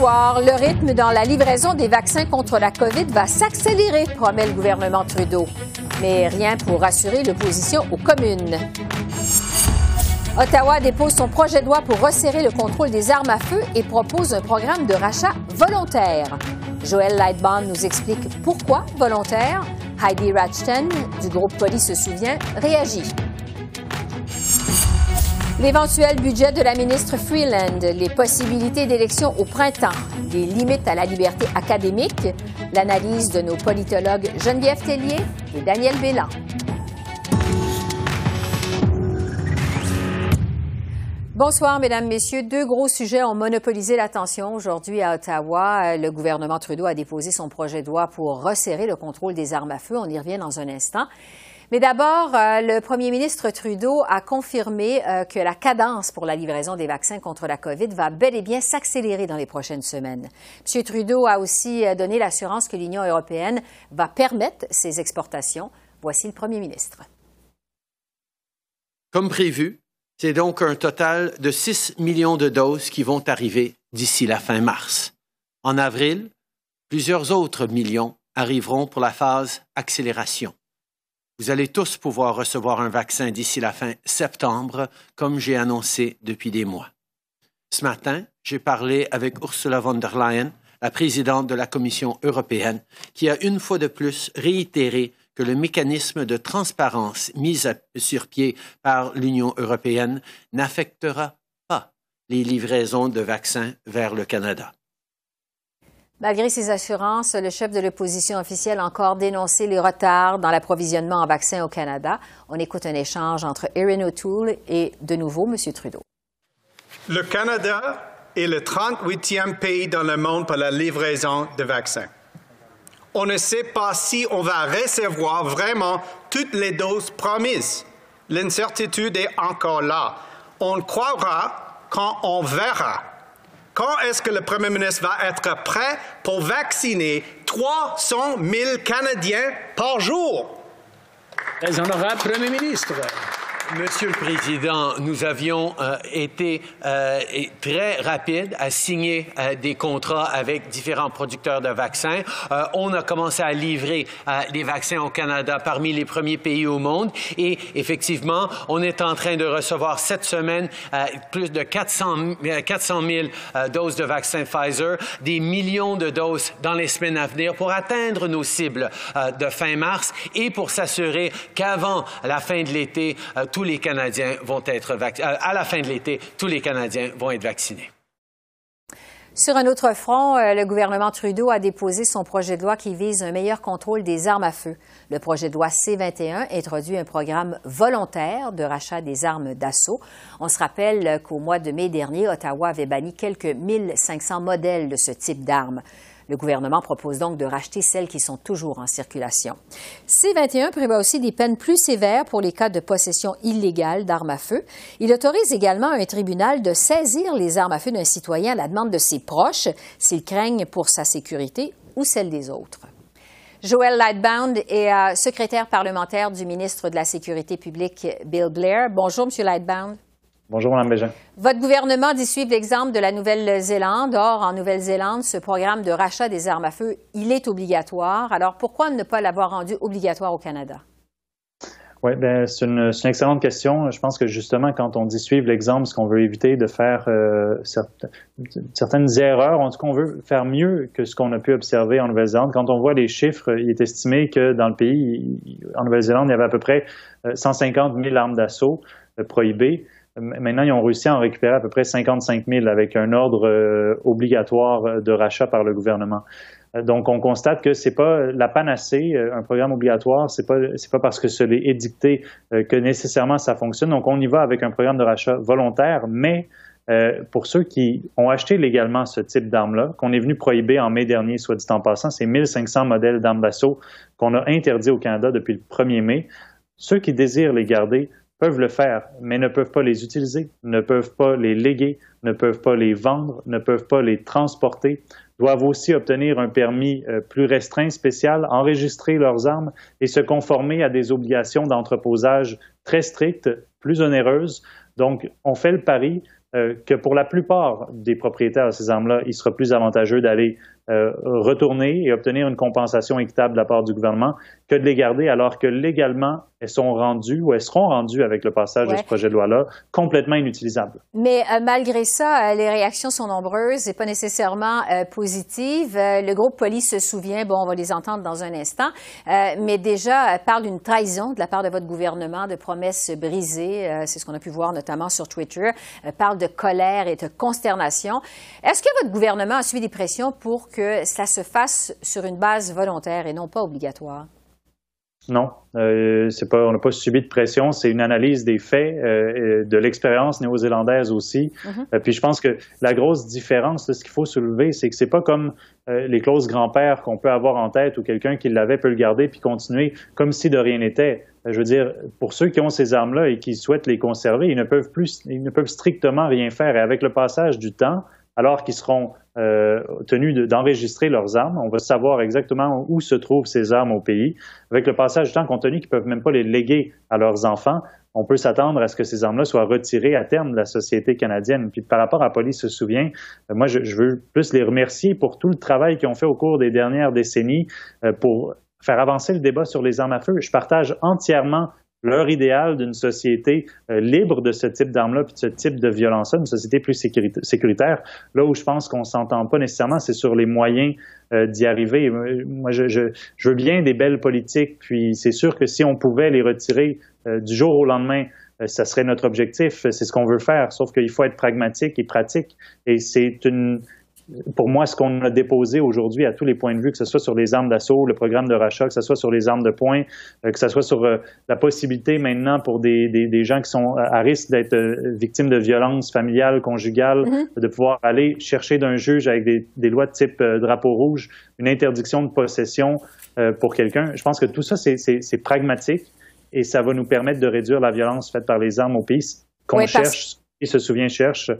Le rythme dans la livraison des vaccins contre la COVID va s'accélérer, promet le gouvernement Trudeau. Mais rien pour rassurer l'opposition aux communes. Ottawa dépose son projet de loi pour resserrer le contrôle des armes à feu et propose un programme de rachat volontaire. Joël Lightband nous explique pourquoi volontaire. Heidi Ratchten, du groupe Police se souvient, réagit. L'éventuel budget de la ministre Freeland, les possibilités d'élection au printemps, les limites à la liberté académique, l'analyse de nos politologues Geneviève Tellier et Daniel Bélan. Bonsoir, Mesdames, Messieurs. Deux gros sujets ont monopolisé l'attention aujourd'hui à Ottawa. Le gouvernement Trudeau a déposé son projet de loi pour resserrer le contrôle des armes à feu. On y revient dans un instant. Mais d'abord, euh, le premier ministre Trudeau a confirmé euh, que la cadence pour la livraison des vaccins contre la COVID va bel et bien s'accélérer dans les prochaines semaines. M. Trudeau a aussi euh, donné l'assurance que l'Union européenne va permettre ces exportations. Voici le premier ministre. Comme prévu, c'est donc un total de 6 millions de doses qui vont arriver d'ici la fin mars. En avril, plusieurs autres millions arriveront pour la phase accélération. Vous allez tous pouvoir recevoir un vaccin d'ici la fin septembre, comme j'ai annoncé depuis des mois. Ce matin, j'ai parlé avec Ursula von der Leyen, la présidente de la Commission européenne, qui a une fois de plus réitéré que le mécanisme de transparence mis sur pied par l'Union européenne n'affectera pas les livraisons de vaccins vers le Canada. Malgré ces assurances, le chef de l'opposition officielle a encore dénoncé les retards dans l'approvisionnement en vaccins au Canada. On écoute un échange entre Erin O'Toole et de nouveau M. Trudeau. Le Canada est le 38e pays dans le monde pour la livraison de vaccins. On ne sait pas si on va recevoir vraiment toutes les doses promises. L'incertitude est encore là. On croira quand on verra. Quand est-ce que le Premier ministre va être prêt pour vacciner 300 000 Canadiens par jour? Très honorable Premier ministre? Monsieur le Président, nous avions euh, été euh, très rapides à signer euh, des contrats avec différents producteurs de vaccins. on a commencé à livrer des vaccins au Canada parmi les premiers pays au monde et effectivement, on est en train de recevoir cette semaine plus de 400, 400 000 doses de vaccins Pfizer, des millions de doses dans les semaines à venir pour atteindre nos cibles de fin mars et pour s'assurer qu'avant la fin de l'été, tous les Canadiens vont être vaccinés. Euh, à la fin de l'été, tous les Canadiens vont être vaccinés. Sur un autre front, euh, le gouvernement Trudeau a déposé son projet de loi qui vise un meilleur contrôle des armes à feu. Le projet de loi C-21 introduit un programme volontaire de rachat des armes d'assaut. On se rappelle qu'au mois de mai dernier, Ottawa avait banni quelques 1500 modèles de ce type d'armes. Le gouvernement propose donc de racheter celles qui sont toujours en circulation. C-21 prévoit aussi des peines plus sévères pour les cas de possession illégale d'armes à feu. Il autorise également un tribunal de saisir les armes à feu d'un citoyen à la demande de ses proches s'ils craignent pour sa sécurité ou celle des autres. Joël Lightbound est euh, secrétaire parlementaire du ministre de la Sécurité publique, Bill Blair. Bonjour, Monsieur Lightbound. Bonjour, Mme Bégin. Votre gouvernement dit suivre l'exemple de la Nouvelle-Zélande. Or, en Nouvelle-Zélande, ce programme de rachat des armes à feu, il est obligatoire. Alors, pourquoi ne pas l'avoir rendu obligatoire au Canada? Oui, ben, c'est une, excellente question. Je pense que justement, quand on dit suivre l'exemple, ce qu'on veut éviter de faire euh, certaines erreurs, en tout cas, on veut faire mieux que ce qu'on a pu observer en Nouvelle-Zélande. Quand on voit les chiffres, il est estimé que dans le pays, en Nouvelle-Zélande, il y avait à peu près 150 euh, 000 armes d'assaut euh, prohibées. Maintenant, ils ont réussi à en récupérer à peu près 55 000 avec un ordre euh, obligatoire de rachat par le gouvernement. Euh, donc, on constate que c'est pas la panacée, euh, un programme obligatoire, c'est pas pas parce que cela est édicté que nécessairement ça fonctionne. Donc, on y va avec un programme de rachat volontaire, mais euh, pour ceux qui ont acheté légalement ce type d'armes-là, qu'on est venu prohiber en mai dernier, soit dit en passant, c'est 1500 modèles d'armes d'assaut qu'on a interdits au Canada depuis le 1er mai. Ceux qui désirent les garder peuvent le faire, mais ne peuvent pas les utiliser, ne peuvent pas les léguer, ne peuvent pas les vendre, ne peuvent pas les transporter, doivent aussi obtenir un permis euh, plus restreint spécial, enregistrer leurs armes et se conformer à des obligations d'entreposage très strictes, plus onéreuses. Donc, on fait le pari euh, que pour la plupart des propriétaires de ces armes-là, il sera plus avantageux d'aller euh, retourner et obtenir une compensation équitable de la part du gouvernement que de les garder alors que légalement, elles sont rendues ou elles seront rendues avec le passage de ce projet de loi-là complètement inutilisables. Mais euh, malgré ça, euh, les réactions sont nombreuses et pas nécessairement positives. le groupe police se souvient, bon, on va les entendre dans un instant, mais déjà parle d'une trahison de la part de votre gouvernement, de promesses brisées. C'est ce qu'on a pu voir notamment sur Twitter. parle de colère et de consternation. Est-ce que votre gouvernement a suivi des pressions pour que cela se fasse sur une base volontaire et non pas obligatoire? Non, euh, c'est pas, on n'a pas subi de pression. C'est une analyse des faits, euh, de l'expérience néo-zélandaise aussi. Euh, puis je pense que la grosse différence, ce qu'il faut soulever, c'est que c'est pas comme euh, les clauses grand-père qu'on peut avoir en tête ou quelqu'un qui l'avait peut le garder puis continuer comme si de rien n'était. Je veux dire, pour ceux qui ont ces armes-là et qui souhaitent les conserver, ils ne peuvent plus, ils ne peuvent strictement rien faire. Et avec le passage du temps, alors qu'ils seront euh, tenus d'enregistrer leurs armes. On va savoir exactement où se trouvent ces armes au pays. Avec le passage du temps, compte tenu qu'ils ne peuvent même pas les léguer à leurs enfants, on peut s'attendre à ce que ces armes-là soient retirées à terme de la société canadienne. Puis par rapport à Police se souvient, euh, moi, je, veux plus les remercier pour tout le travail qu'ils ont fait au cours des dernières décennies euh, pour faire avancer le débat sur les armes à feu. Je partage entièrement leur idéal d'une société euh, libre de ce type d'armes-là puis de ce type de violence-là, une société plus sécuritaire. Là où je pense qu'on s'entend pas nécessairement, c'est sur les moyens euh, d'y arriver. Euh, moi, je, je, je, veux bien des belles politiques, puis c'est sûr que si on pouvait les retirer du jour au lendemain, ça serait notre objectif. C'est ce qu'on veut faire, sauf qu'il faut être pragmatique et pratique. Et c'est une pour moi, ce qu'on a déposé aujourd'hui à tous les points de vue, que ce soit sur les armes d'assaut, le programme de rachat, que ce soit sur les armes de poing, euh, que ce soit sur euh, la possibilité maintenant pour des, des, gens qui sont à risque d'être euh, victimes de violences familiales, conjugales, mm-hmm. de pouvoir aller chercher d'un juge avec des, des, lois de type drapeau rouge une interdiction de possession pour quelqu'un. Je pense que tout ça, c'est pragmatique et ça va nous permettre de réduire la violence faite par les armes au pays qu'on cherche, et se souvient cherche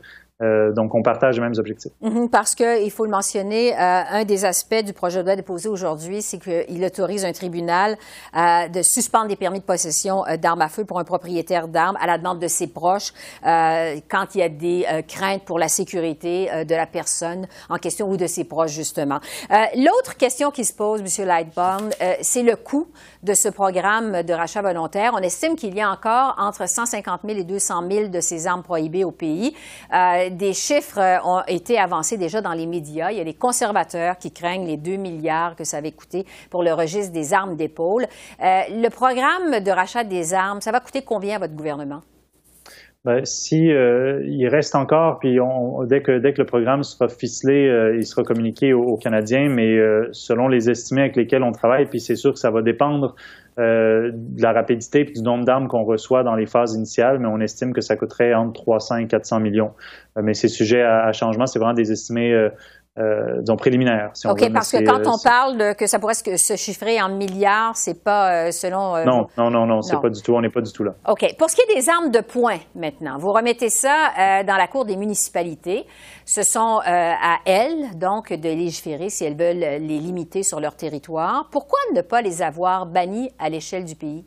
euh, donc, on partage les mêmes objectifs. Mhm, parce que, il faut le mentionner, euh, un des aspects du projet de loi déposé aujourd'hui, c'est qu'il autorise un tribunal euh, de suspendre les permis de possession d'armes à feu pour un propriétaire d'armes à la demande de ses proches quand il y a des craintes pour la sécurité de la personne en question ou de ses proches, justement. L'autre question qui se pose, M. Lightbourne, c'est le coût de ce programme de rachat volontaire. On estime qu'il y a encore entre 150 000 et 200 000 de ces armes prohibées au pays des chiffres euh, ont été avancés déjà dans les médias. Il y a les conservateurs qui craignent les 2 milliards que ça avait coûté pour le registre des armes d'épaule. Euh, le programme de rachat des armes, ça va coûter combien à votre gouvernement? Ben, si euh, il reste encore, puis dès que dès que le programme sera ficelé, il sera communiqué aux, Canadiens, mais selon les estimés avec lesquels on travaille, puis c'est sûr que ça va dépendre euh, de la rapidité et du nombre d'armes qu'on reçoit dans les phases initiales, mais on estime que ça coûterait entre 300 et 400 millions. Euh, mais c'est sujet à, changement, c'est vraiment des estimés euh, euh, disons, préliminaire. Si on OK, parce que quand euh, on parle de, que ça pourrait se, chiffrer en milliards, c'est pas euh, selon. Euh, non, non, non, non, c'est pas du tout, on n'est pas du tout là. OK. Pour ce qui est des armes de poing, maintenant, vous remettez ça dans la Cour des municipalités. Ce sont à elles, donc, de légiférer si elles veulent les limiter sur leur territoire. Pourquoi ne pas les avoir bannis à l'échelle du pays?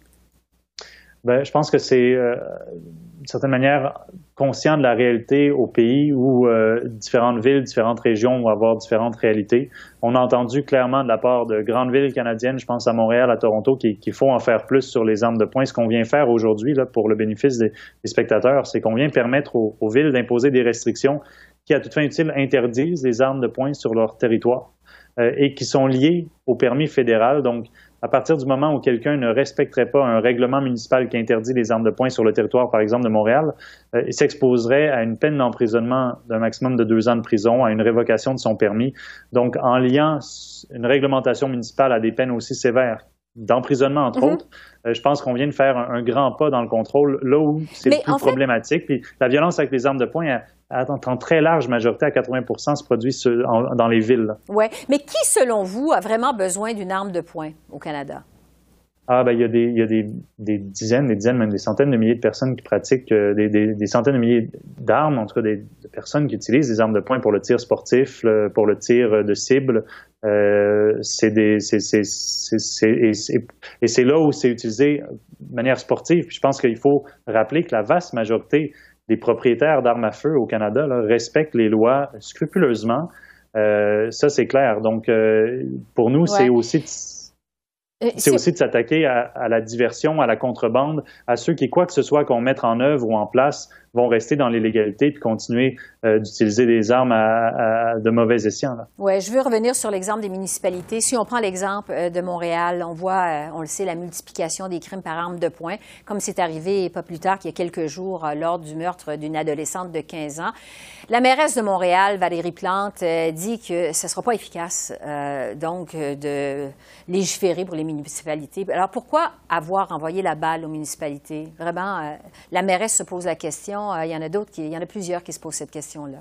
Ben, je pense que c'est d'une certaine manière, conscient de la réalité au pays où euh, différentes villes, différentes régions vont avoir différentes réalités. On a entendu clairement de la part de grandes villes canadiennes, je pense à Montréal, à Toronto, qu'il faut en faire plus sur les armes de poing. Ce qu'on vient faire aujourd'hui, pour le bénéfice des, spectateurs, c'est qu'on vient permettre aux, villes d'imposer des restrictions qui, à toute fin utile, interdisent les armes de poing sur leur territoire euh, et qui sont liées au permis fédéral. Donc, à partir du moment où quelqu'un ne respecterait pas un règlement municipal qui interdit les armes de poing sur le territoire, par exemple, de Montréal, euh, il s'exposerait à une peine d'emprisonnement d'un maximum de deux ans de prison, à une révocation de son permis. Donc, en liant une réglementation municipale à des peines aussi sévères d'emprisonnement, entre mm-hmm. autres. je pense qu'on vient de faire un, grand pas dans le contrôle, là où c'est le plus problématique. Puis la violence avec les armes de poing, en très large majorité, à 80 se produit dans les villes. Oui, mais qui, selon vous, a vraiment besoin d'une arme de poing au Canada? Ah, ben, il y a, des, il y a des, des, dizaines, des dizaines, même des centaines de milliers de personnes qui pratiquent, euh, des, des, centaines de milliers d'armes, en tout cas des personnes qui utilisent des armes de poing pour le tir sportif, pour le tir de cible. Euh, c'est des, c'est, c'est, et, et c'est là où c'est utilisé de manière sportive. Puis je pense qu'il faut rappeler que la vaste majorité des propriétaires d'armes à feu au Canada là, respectent les lois scrupuleusement. Euh, ça, c'est clair. Donc, euh, pour nous, c'est aussi euh, c'est aussi de s'attaquer à, la diversion, à la contrebande, à ceux qui, quoi que ce soit qu'on mette en œuvre ou en place, vont rester dans l'illégalité puis continuer euh, d'utiliser des armes à, de mauvais escient. Oui, je veux revenir sur l'exemple des municipalités. Si on prend l'exemple euh, de Montréal, on voit, on le sait, la multiplication des crimes par arme de poing, comme c'est arrivé pas plus tard qu'il y a quelques jours lors du meurtre d'une adolescente de 15 ans. La mairesse de Montréal, Valérie Plante, dit que ce ne sera pas efficace, donc, de légiférer pour les municipalités. Alors pourquoi avoir envoyé la balle aux municipalités? Vraiment, euh, la mairesse se pose la question. Euh, il y en a d'autres, il y en a plusieurs qui se posent cette question-là.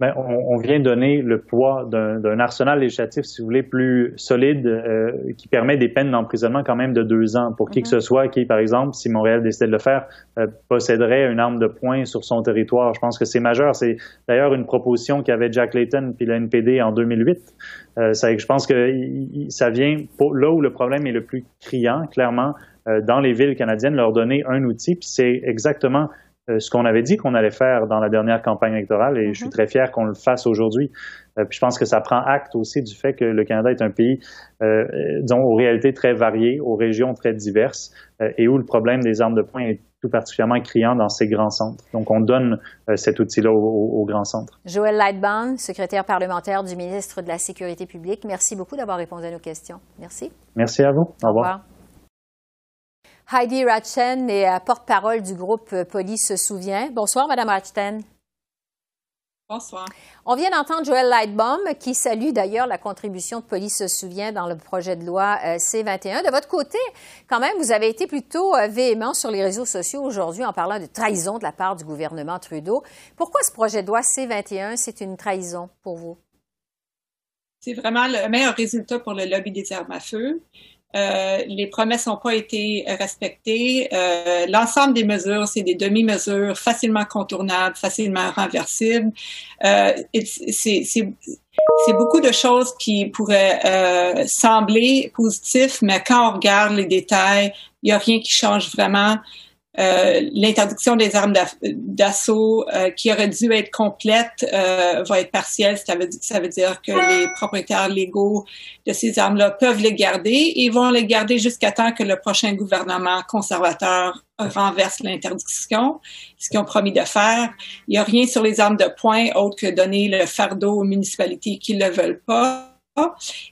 Ben, on, vient donner le poids d'un arsenal législatif, si vous voulez, plus solide, euh, qui permet des peines d'emprisonnement quand même de deux ans pour qui que ce mhm. soit qui, par exemple, si Montréal décidait de le faire, posséderait une arme de poing sur son territoire. Je pense que c'est majeur. C'est d'ailleurs une proposition qu'avait Jack Layton puis le NPD en 2008. Euh, je pense que ça vient là où le problème est le plus criant, clairement, euh, dans les villes canadiennes, leur donner un outil, puis c'est exactement euh, ce qu'on avait dit qu'on allait faire dans la dernière campagne électorale, et je suis mm-hmm. très fier qu'on le fasse aujourd'hui. puis je pense que ça prend acte aussi du fait que le Canada est un pays, disons, aux réalités très variées, aux régions très diverses, et où le problème des armes de poing est tout particulièrement criant dans ces grands centres. Donc, on donne euh, cet outil-là aux, grands centtres. Joël Lightbound, secrétaire parlementaire du ministre de la Sécurité publique, merci beaucoup d'avoir répondu à nos questions. Merci. Merci à vous. Au, revoir. Heidi Ratchen est porte-parole du groupe euh, Police se souvient. Bonsoir, Madame Ratchen. Bonsoir. On vient d'entendre Joël Lightbaum qui salue d'ailleurs la contribution de Police se souvient dans le projet de loi euh, C-21. De votre côté, quand même, vous avez été plutôt euh, véhément sur les réseaux sociaux aujourd'hui en parlant de trahison de la part du gouvernement Trudeau. Pourquoi ce projet de loi C-21, c'est une trahison pour vous? C'est vraiment le meilleur résultat pour le lobby des armes à feu. Euh, les promesses n'ont pas été respectées. Euh, L'ensemble des mesures, c'est des demi-mesures facilement contournables, facilement renversibles. Euh, c'est beaucoup de choses qui pourraient euh, sembler positifs, mais quand on regarde les détails, il n'y a rien qui change vraiment. Euh, l'interdiction des armes d'assaut euh, qui aurait dû être complète euh, va être partielle. Ça veut, ça veut dire que les propriétaires légaux de ces armes-là peuvent les garder et vont les garder jusqu'à temps que le prochain gouvernement conservateur renverse l'interdiction, ce qu'ils ont promis de faire. Il n'y a rien sur les armes de poing autre que donner le fardeau aux municipalités qui ne le veulent pas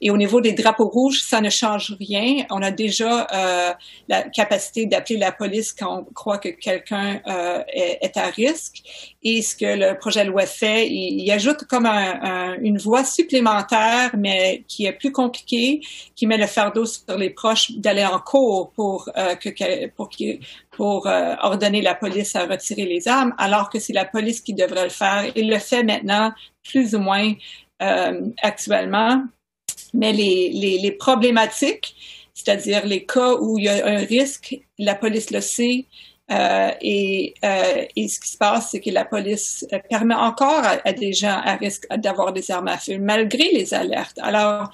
et au niveau des drapeaux rouges, ça ne change rien. On a déjà euh, la capacité d'appeler la police quand on croit que quelqu'un euh, est, à risque. Et ce que le projet de loi fait, il, ajoute comme un, une voie supplémentaire, mais qui est plus compliquée, qui met le fardeau sur les proches d'aller en cours pour euh, que pour pour euh, ordonner la police à retirer les armes, alors que c'est la police qui devrait le faire. Il le fait maintenant plus ou moins actuellement, mais les, problématiques, c'est-à-dire les cas où il y a un risque, la police le sait, euh, et, euh, et, ce qui se passe, c'est que la police permet encore à, des gens à risque d'avoir des armes à feu, malgré les alertes. Alors,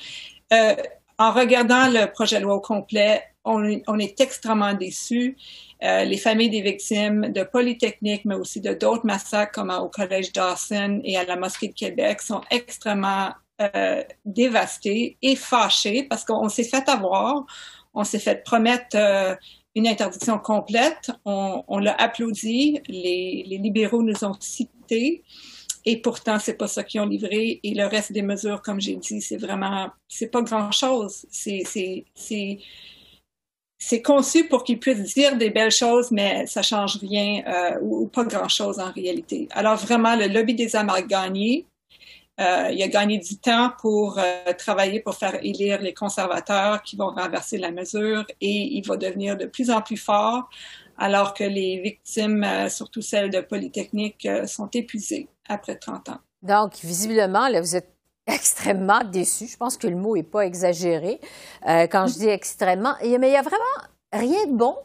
euh, en regardant le projet de loi au complet, on, est extrêmement déçus. Euh, les familles des victimes de Polytechnique, mais aussi de d'autres massacres comme au Collège Dawson et à la Mosquée de Québec sont extrêmement euh, dévastées et fâchées parce qu'on s'est fait avoir, on s'est fait promettre euh, une interdiction complète, on, l'a applaudi, les, libéraux nous ont cités. Et pourtant, c'est pas ça qu'ils ont livré. Et le reste des mesures, comme j'ai dit, c'est vraiment, c'est pas grand chose. C'est, c'est conçu pour qu'ils puissent dire des belles choses, mais ça change rien euh, ou, pas grand-chose en réalité. Alors vraiment, le lobby des âmes a gagné. Euh, il a gagné du temps pour euh, travailler pour faire élire les conservateurs qui vont renverser la mesure et il va devenir de plus en plus fort alors que les victimes, euh, surtout celles de Polytechnique, sont épuisées après 30 ans. Donc, visiblement, là, vous êtes extrêmement déçu. Je pense que le mot n'est pas exagéré quand je dis extrêmement. Mais il y a vraiment rien de bon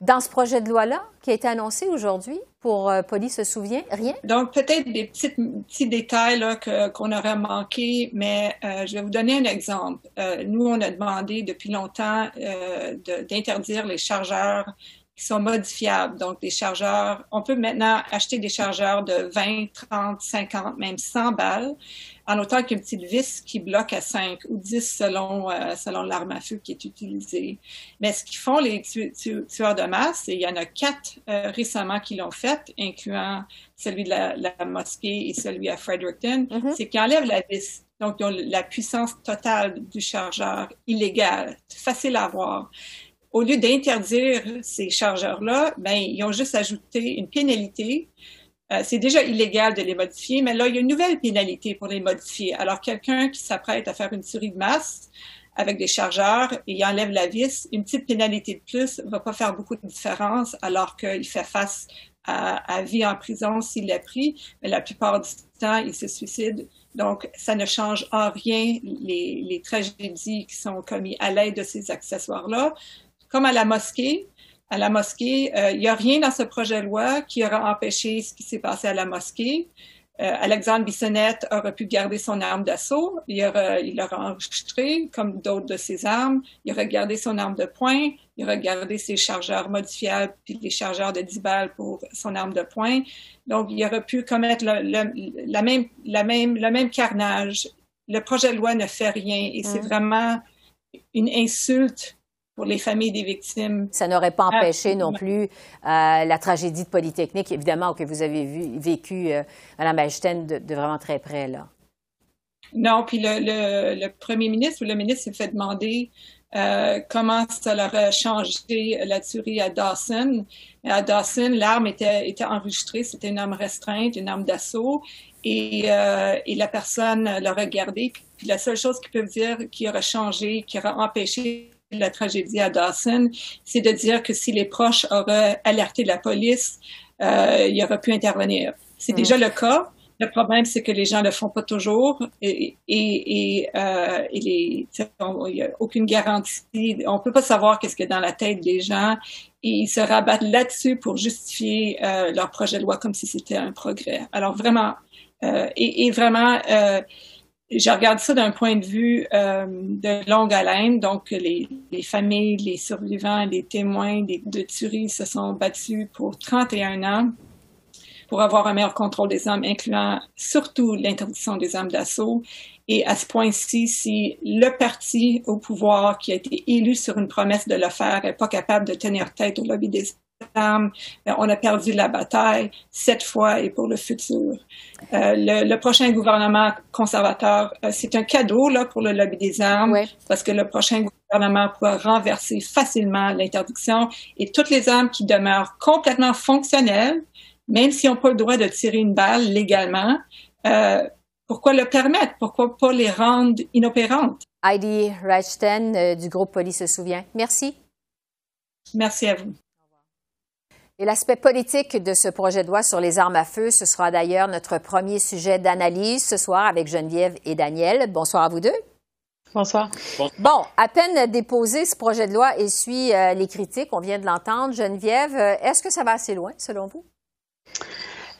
dans ce projet de loi-là qui a été annoncé aujourd'hui pour euh, Polly se souvient? Rien? Donc, peut-être des petits, détails qu'on aurait manqué, mais euh, je vais vous donner un exemple. Euh, nous, on a demandé depuis longtemps d'interdire les chargeurs qui sont modifiables. Donc, des chargeurs, on peut maintenant acheter des chargeurs de 20, 30, 50, même 100 balles, en autant qu'une petite vis qui bloque à 5 ou 10 selon, euh, selon l'arme à feu qui est utilisée. Mais ce qu'ils font les tueurs de masse, et il y en a quatre euh, récemment qui l'ont fait, incluant celui de la, la, mosquée et celui à Fredericton, mm-hmm. c'est qu'ils enlèvent la vis. Donc, ils ont la puissance totale du chargeur illégal, facile à voir au lieu d'interdire ces chargeurs-là, ben, ils ont juste ajouté une pénalité. Euh, c'est déjà illégal de les modifier, mais là, il y a une nouvelle pénalité pour les modifier. Alors, quelqu'un qui s'apprête à faire une tuerie de masse avec des chargeurs et il enlève la vis, une petite pénalité de plus va pas faire beaucoup de différence alors qu'il fait face à, vie en prison s'il l'a pris, mais la plupart du temps, il se suicide. Donc, ça ne change en rien les, les tragédies qui sont commises à l'aide de ces accessoires-là comme à la mosquée. À la mosquée, euh, il n'y a rien dans ce projet de loi qui aura empêché ce qui s'est passé à la mosquée. Euh, Alexandre Bissonnette aurait pu garder son arme d'assaut. Il aurait, il l'aurait enregistré comme d'autres de ses armes. Il aurait gardé son arme de poing. Il aurait gardé ses chargeurs modifiables puis les chargeurs de 10 balles pour son arme de poing. Donc, il aurait pu commettre le, la même, la même, le même carnage. Le projet de loi ne fait rien et c'est mmh. vraiment une insulte pour les familles des victimes. Ça n'aurait pas empêché non plus euh, la tragédie de Polytechnique, évidemment, que vous avez vu, vécu, euh, Mme Einstein, de, vraiment très près, là. Non, puis le, premier ministre ou le ministre s'est fait demander euh, comment ça leur a changé la tuerie à Dawson. À Dawson, l'arme était, était enregistrée, c'était une arme restreinte, une arme d'assaut, et, et la personne l'a regardée. Puis la seule chose qu'ils peuvent dire qui aurait changé, qui aurait empêché la tragédie à Dawson, c'est de dire que si les proches auraient alerté la police, euh, il aurait pu intervenir. C'est déjà le cas. Le problème, c'est que les gens ne le font pas toujours et, et, et, euh, il n'y a aucune garantie. On peut pas savoir qu'est-ce qu'il y a dans la tête des gens et ils se rabattent là-dessus pour justifier euh, leur projet de loi comme si c'était un progrès. Alors vraiment, euh, et, et, vraiment, euh, je regarde ça d'un point de vue euh, de longue haleine. Donc, les, les, familles, les survivants, les témoins des, de tueries se sont battus pour 31 ans pour avoir un meilleur contrôle des armes, incluant surtout l'interdiction des armes d'assaut. Et à ce point-ci, si le parti au pouvoir qui a été élu sur une promesse de le faire n'est pas capable de tenir tête au lobby des armes, ben, on a perdu la bataille cette fois et pour le futur. Euh, le, prochain gouvernement conservateur, euh, c'est un cadeau là pour le lobby des armes parce que le prochain gouvernement pourra renverser facilement l'interdiction et toutes les armes qui demeurent complètement fonctionnelles, même s'ils n'ont pas le droit de tirer une balle légalement. Euh, pourquoi le permettre? Pourquoi pas les rendre inopérantes? Heidi Reichten du groupe Police se souvient. Merci. Merci à vous. Et l'aspect politique de ce projet de loi sur les armes à feu, ce sera d'ailleurs notre premier sujet d'analyse ce soir avec Geneviève et Daniel. Bonsoir à vous deux. Bonsoir. Bon, à peine déposé, ce projet de loi essuie euh, les critiques. On vient de l'entendre. Geneviève, euh, est-ce que ça va assez loin, selon vous?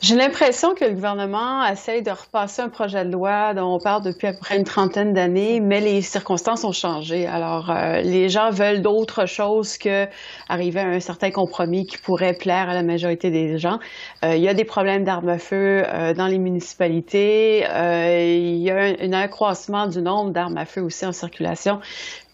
J'ai l'impression que le gouvernement essaye de repasser un projet de loi dont on parle depuis à peu près une trentaine d'années, mais les circonstances ont changé. Alors, euh, les gens veulent d'autres choses que arriver à un certain compromis qui pourrait plaire à la majorité des gens. Euh, il y a des problèmes d'armes à feu euh, dans les municipalités. il y a un, un accroissement du nombre d'armes à feu aussi en circulation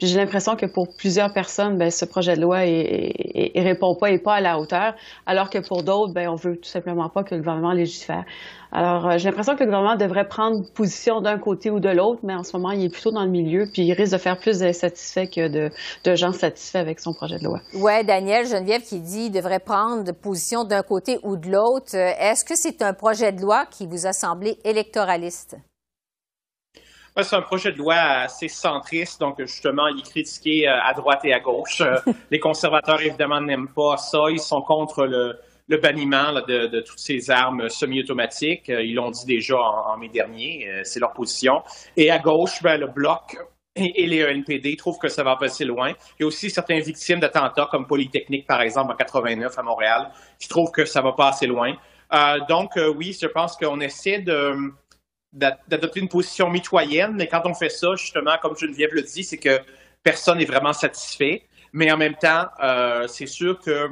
j'ai l'impression que pour plusieurs personnes, ben, ce projet de loi ne répond pas et pas à la hauteur, alors que pour d'autres, ben, on veut tout simplement pas que le gouvernement légifère. Alors, euh, j'ai l'impression que le gouvernement devrait prendre position d'un côté ou de l'autre, mais en ce moment, il est plutôt dans le milieu, puis il risque de faire plus d'insatisfaits que de, de, gens satisfaits avec son projet de loi. Oui, Daniel Geneviève qui dit devrait prendre position d'un côté ou de l'autre. Est-ce que c'est un projet de loi qui vous a semblé électoraliste? C'est un projet de loi assez centriste, donc justement, il est critiqué à droite et à gauche. Les conservateurs, évidemment, n'aiment pas ça. Ils sont contre le, le banniment de, toutes ces armes semi-automatiques. Euh, ils l'ont dit déjà en, mai dernier, euh, c'est leur position. Et à gauche, ben, le bloc et, les ENPD trouvent que ça va passer loin. Il y a aussi certaines victimes d'attentats, comme Polytechnique, par exemple, en 89 à Montréal, qui trouvent que ça va pas assez loin. Euh, donc, oui, je pense qu'on essaie d'adopter une position mitoyenne, mais quand on fait ça, justement, comme Geneviève le dit, c'est que personne n'est vraiment satisfait. Mais en même temps, c'est sûr que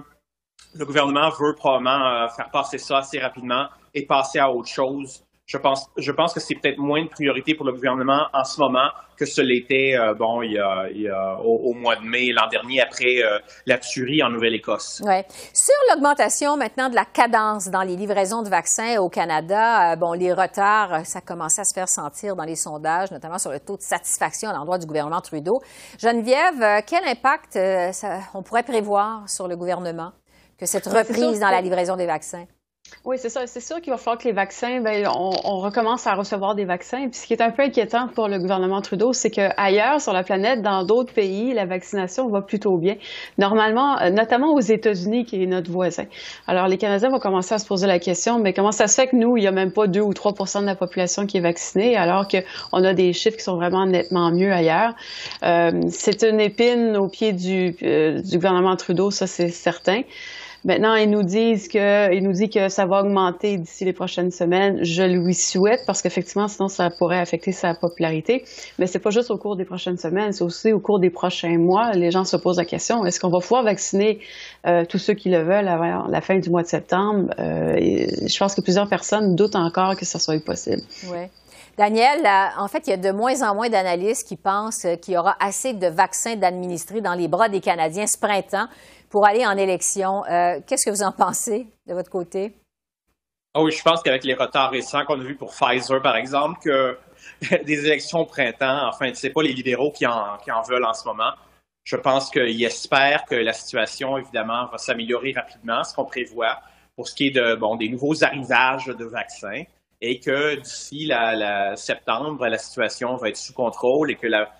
le gouvernement veut probablement euh, faire passer ça assez rapidement et passer à autre chose. Je pense, je pense que c'est peut-être moins de priorité pour le gouvernement en ce moment que ce l'était euh, bon, il y a, au, mois de mai l'an dernier après euh, la tuerie en Nouvelle-Écosse. Ouais. Sur l'augmentation maintenant de la cadence dans les livraisons de vaccins au Canada, bon, les retards, ça commençait à se faire sentir dans les sondages, notamment sur le taux de satisfaction à l'endroit du gouvernement Trudeau. Geneviève, quel impact on pourrait prévoir sur le gouvernement? que cette reprise dans la livraison des vaccins? Oui, c'est ça. C'est sûr qu'il va falloir que les vaccins, ben, on, recommence à recevoir des vaccins. Puis ce qui est un peu inquiétant pour le gouvernement Trudeau, c'est qu'ailleurs sur la planète, dans d'autres pays, la vaccination va plutôt bien. Normalement, euh, notamment aux États-Unis, qui est notre voisin. Alors les Canadiens vont commencer à se poser la question, mais comment ça se fait que nous, il n'y a même pas 2 ou 3% de la population qui est vaccinée, alors qu'on a des chiffres qui sont vraiment nettement mieux ailleurs? Euh, c'est une épine au pied du, euh, du gouvernement Trudeau, ça c'est certain. Maintenant, ils nous disent que, ils nous dit que ça va augmenter d'ici les prochaines semaines. Je lui souhaite parce qu'effectivement, sinon, ça pourrait affecter sa popularité. Mais c'est pas juste au cours des prochaines semaines, c'est aussi au cours des prochains mois. Les gens se posent la question est-ce qu'on va pouvoir vacciner euh, tous ceux qui le veulent avant la fin du mois de septembre? Euh, Je pense que plusieurs personnes doutent encore que ça soit possible. Ouais. Daniel, en fait, il y a de moins en moins d'analystes qui pensent qu'il y aura assez de vaccins d'administrer dans les bras des Canadiens ce printemps pour aller en élection. Euh, qu'est-ce que vous en pensez de votre côté? Ah oui, je pense qu'avec les retards récents qu'on a vus pour Pfizer, par exemple, que des élections au printemps, enfin, ce n'est pas les libéraux qui en, qui en veulent en ce moment. Je pense qu'ils espèrent que la situation, évidemment, va s'améliorer rapidement, ce qu'on prévoit pour ce qui est de, bon, des nouveaux arrivages de vaccins et que d'ici la, septembre, la situation va être sous contrôle et que la,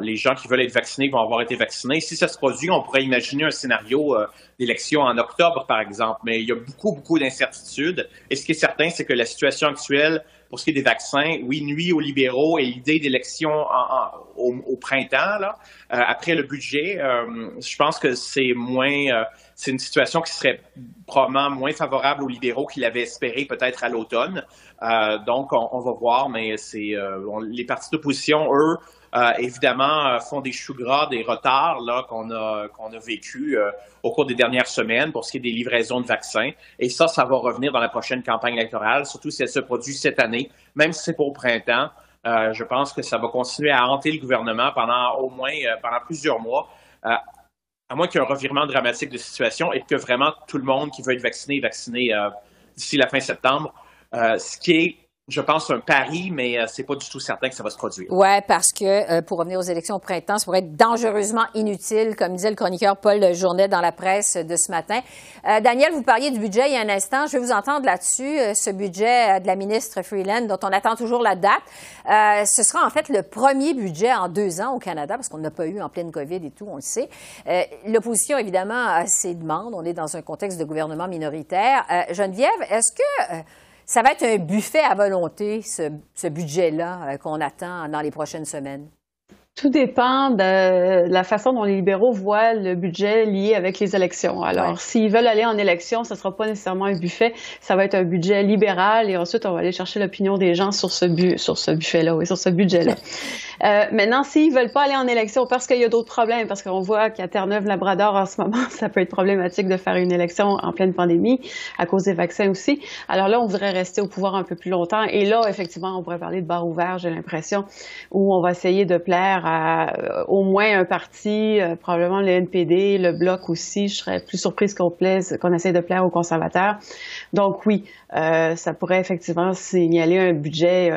les gens qui veulent être vaccinés vont avoir été vaccinés. Si ça se produit, on pourrait imaginer un scénario euh, d'élection en octobre, par exemple, mais il y a beaucoup, beaucoup d'incertitudes. Et ce qui est certain, c'est que la situation actuelle, pour ce qui est des vaccins, oui, nuit aux libéraux et l'idée d'élection au, printemps, là, euh, après le budget, euh, je pense que c'est moins, c'est une situation qui serait probablement moins favorable aux libéraux qu'ils l'avaient espéré peut-être à l'automne. donc, on, va voir, mais c'est les partis d'opposition, eux, euh, évidemment, euh, font des choux gras, des retards là qu'on a qu'on a vécu euh, au cours des dernières semaines pour ce qui est des livraisons de vaccins. Et ça, ça va revenir dans la prochaine campagne électorale, surtout si elle se produit cette année, même si c'est pour au printemps. je pense que ça va continuer à hanter le gouvernement pendant au moins pendant plusieurs mois. à moins qu'il y ait un revirement dramatique de situation et que vraiment tout le monde qui veut être vacciné est vacciné d'ici la fin septembre. ce qui est je pense, un pari, mais euh, c'est pas du tout certain que ça va se produire. Oui, parce que euh, pour revenir aux élections au printemps, ça pourrait être dangereusement inutile, comme disait le chroniqueur Paul Journet dans la presse de ce matin. Euh, Daniel, vous parliez du budget il y a un instant. Je vais vous entendre là-dessus. ce budget de la ministre Freeland, dont on attend toujours la date, ce sera en fait le premier budget en deux ans au Canada, parce qu'on n'a pas eu en pleine COVID et tout, on le sait. L'opposition, évidemment, a ses demandes. On est dans un contexte de gouvernement minoritaire. Geneviève, est-ce que ça va être un buffet à volonté, ce, budget-là euh, qu'on attend dans les prochaines semaines. Tout dépend de la façon dont les libéraux voient le budget lié avec les élections. Alors, s'ils veulent aller en élection, ce ne sera pas nécessairement un buffet, ça va être un budget libéral et ensuite on va aller chercher l'opinion des gens sur ce, bu sur ce buffet-là, oui, sur ce budget-là. euh, maintenant, s'ils veulent pas aller en élection parce qu'il y a d'autres problèmes, parce qu'on voit qu'à Terre-Neuve-Labrador en ce moment, ça peut être problématique de faire une élection en pleine pandémie à cause des vaccins aussi. Alors là, on voudrait rester au pouvoir un peu plus longtemps et là, effectivement, on pourrait parler de bar ouvert, j'ai l'impression, où on va essayer de plaire euh, au moins un parti, euh, probablement le NPD, le Bloc aussi. Je serais plus surprise qu'on plaise, qu'on essaie de plaire aux conservateurs. Donc oui, euh, ça pourrait effectivement signaler un budget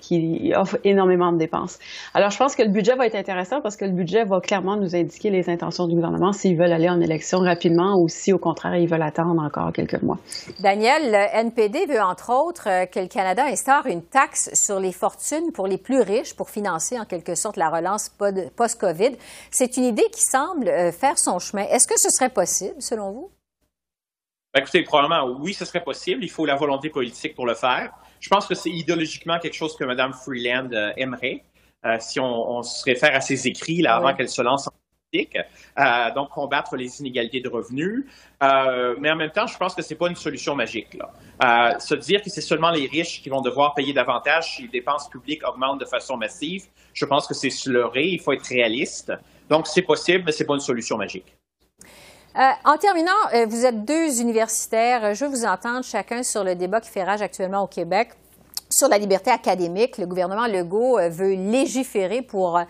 qui offre énormément de dépenses. Alors je pense que le budget va être intéressant parce que le budget va clairement nous indiquer les intentions du gouvernement s'ils veulent aller en élection rapidement ou si au contraire ils veulent attendre encore quelques mois. Daniel, le NPD veut entre autres que le Canada instaure une taxe sur les fortunes pour les plus riches pour financer en quelque sorte la relance post-COVID. C'est une idée qui semble euh, faire son chemin. Est-ce que ce serait possible, selon vous? Ben, écoutez, probablement, oui, ce serait possible. Il faut la volonté politique pour le faire. Je pense que c'est idéologiquement quelque chose que Mme Freeland euh, aimerait. Euh, si on, se réfère à ses écrits là, avant qu'elle se lance en euh, donc combattre les inégalités de revenus. Mais en même temps, je pense que ce n'est pas une solution magique. Euh, se dire que c'est seulement les riches qui vont devoir payer davantage si les dépenses publiques augmentent de façon massive, je pense que c'est sleuré. Il faut être réaliste. Donc, c'est possible, mais ce n'est pas une solution magique. En terminant, vous êtes deux universitaires. Je veux vous entendre chacun sur le débat qui fait rage actuellement au Québec sur la liberté académique. Le gouvernement Legault veut légiférer pour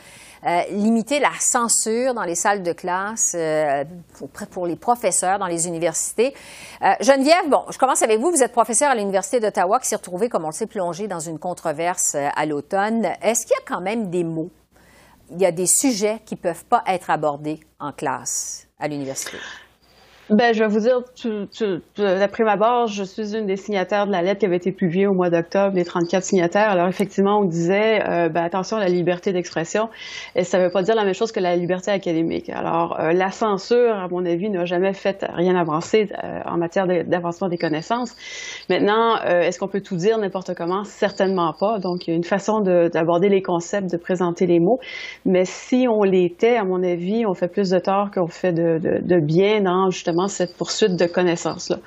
euh, limiter la censure dans les salles de classe euh, pour, les professeurs dans les universités. Euh, Geneviève, bon, je commence avec vous. Vous êtes professeur à l'Université d'Ottawa qui s'est retrouvée, comme on le sait, plongée dans une controverse à l'automne. Est-ce qu'il y a quand même des mots, il y a des sujets qui ne peuvent pas être abordés en classe à l'université? Ben, je vais vous dire, d'après ma barre, je suis une des signataires de la lettre qui avait été publiée au mois d'octobre, les 34 signataires. Alors, effectivement, on disait, euh, ben, attention à la liberté d'expression. Et ça ne veut pas dire la même chose que la liberté académique. Alors, euh, la censure, à mon avis, n'a jamais fait rien avancer euh, en matière d'avancement des connaissances. Maintenant, est-ce qu'on peut tout dire n'importe comment? Certainement pas. Donc, il y a une façon d'aborder les concepts, de présenter les mots. Mais si on l'était, à mon avis, on fait plus de tort qu'on fait de, de, de bien dans, justement, cette poursuite de connaissances-là.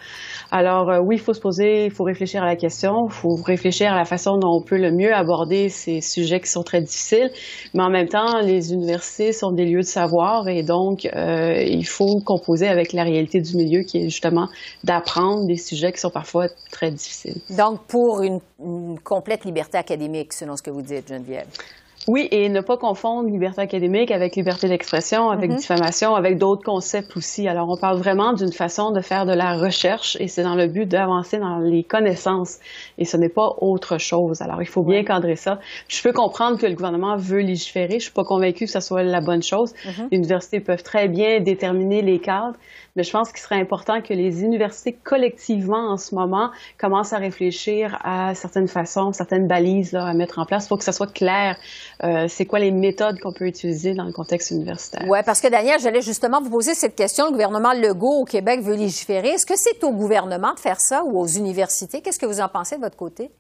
Alors euh, oui, il faut se poser, il faut réfléchir à la question, il faut réfléchir à la façon dont on peut le mieux aborder ces sujets qui sont très difficiles, mais en même temps, les universités sont des lieux de savoir et donc euh, il faut composer avec la réalité du milieu qui est justement d'apprendre des sujets qui sont parfois très difficiles. Donc pour une complète liberté académique, selon ce que vous dites, Geneviève? Oui, et ne pas confondre liberté académique avec liberté d'expression, avec mm-hmm. diffamation, avec d'autres concepts aussi. Alors, on parle vraiment d'une façon de faire de la recherche et c'est dans le but d'avancer dans les connaissances et ce n'est pas autre chose. Alors, il faut bien cadrer ça. Je peux comprendre que le gouvernement veut légiférer. Je suis pas convaincue que ce soit la bonne chose. Mm-hmm. Les universités peuvent très bien déterminer les cadres, mais je pense qu'il serait important que les universités collectivement en ce moment commencent à réfléchir à certaines façons, certaines balises à mettre en place pour que ça soit clair. Euh, c'est quoi les méthodes qu'on peut utiliser dans le contexte universitaire? Oui, parce que Daniel, j'allais justement vous poser cette question. Le gouvernement Legault au Québec veut légiférer. Est-ce que c'est au gouvernement de faire ça ou aux universités? Qu'est-ce que vous en pensez de votre côté?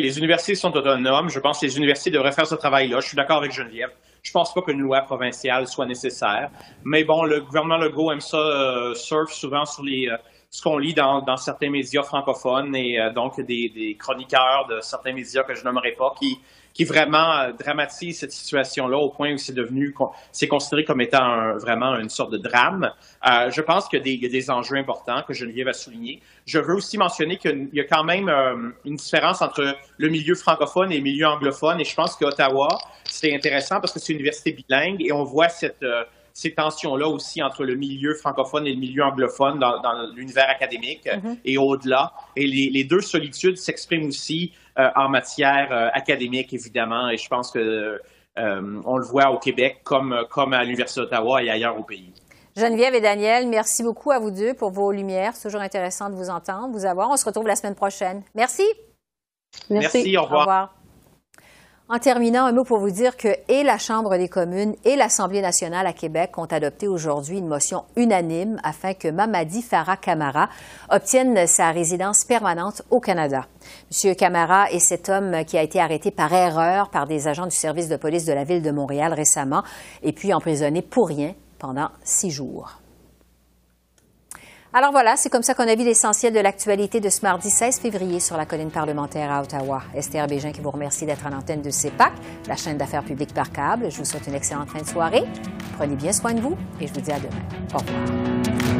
les universités sont autonomes. Je pense que les universités devraient faire ce travail-là. Je suis d'accord avec Geneviève. Je pense pas qu'une loi provinciale soit nécessaire. Mais bon, le gouvernement Legault aime ça, euh, surfe souvent sur les, euh, ce qu'on lit dans, dans, certains médias francophones et euh, donc des, des, chroniqueurs de certains médias que je nommerai pas qui, qui vraiment euh, dramatise cette situation-là au point où c'est devenu, c'est considéré comme étant vraiment une sorte de drame. Euh, je pense qu'il y, a des enjeux importants que Geneviève a soulignés. Je veux aussi mentionner qu'il y a quand même euh, une différence entre le milieu francophone et le milieu anglophone. Et je pense qu'Ottawa, c'est intéressant parce que c'est une université bilingue et on voit cette, euh, ces tensions-là aussi entre le milieu francophone et le milieu anglophone dans, dans l'univers académique mm-hmm. et au-delà. Et les, les, deux solitudes s'expriment aussi en matière euh, académique, évidemment, et je pense que euh, on le voit au Québec comme, comme à l'Université d'Ottawa et ailleurs au pays. Geneviève et Daniel, merci beaucoup à vous deux pour vos lumières. C'est toujours intéressant de vous entendre, vous avoir. On se retrouve la semaine prochaine. Merci. Merci, au revoir. Au revoir. En terminant, un mot pour vous dire que et la Chambre des communes et l'Assemblée nationale à Québec ont adopté aujourd'hui une motion unanime afin que Mamadi Farah Camara obtienne sa résidence permanente au Canada. Monsieur Camara est cet homme qui a été arrêté par erreur par des agents du service de police de la ville de Montréal récemment et puis emprisonné pour rien pendant six jours. Alors voilà, c'est comme ça qu'on a vu l'essentiel de l'actualité de ce mardi 16 février sur la colline parlementaire à Ottawa. Esther Bégin qui vous remercie d'être à l'antenne de CEPAC, la chaîne d'affaires publiques par câble. Je vous souhaite une excellente fin de soirée. Prenez bien soin de vous et je vous dis à demain. Au revoir.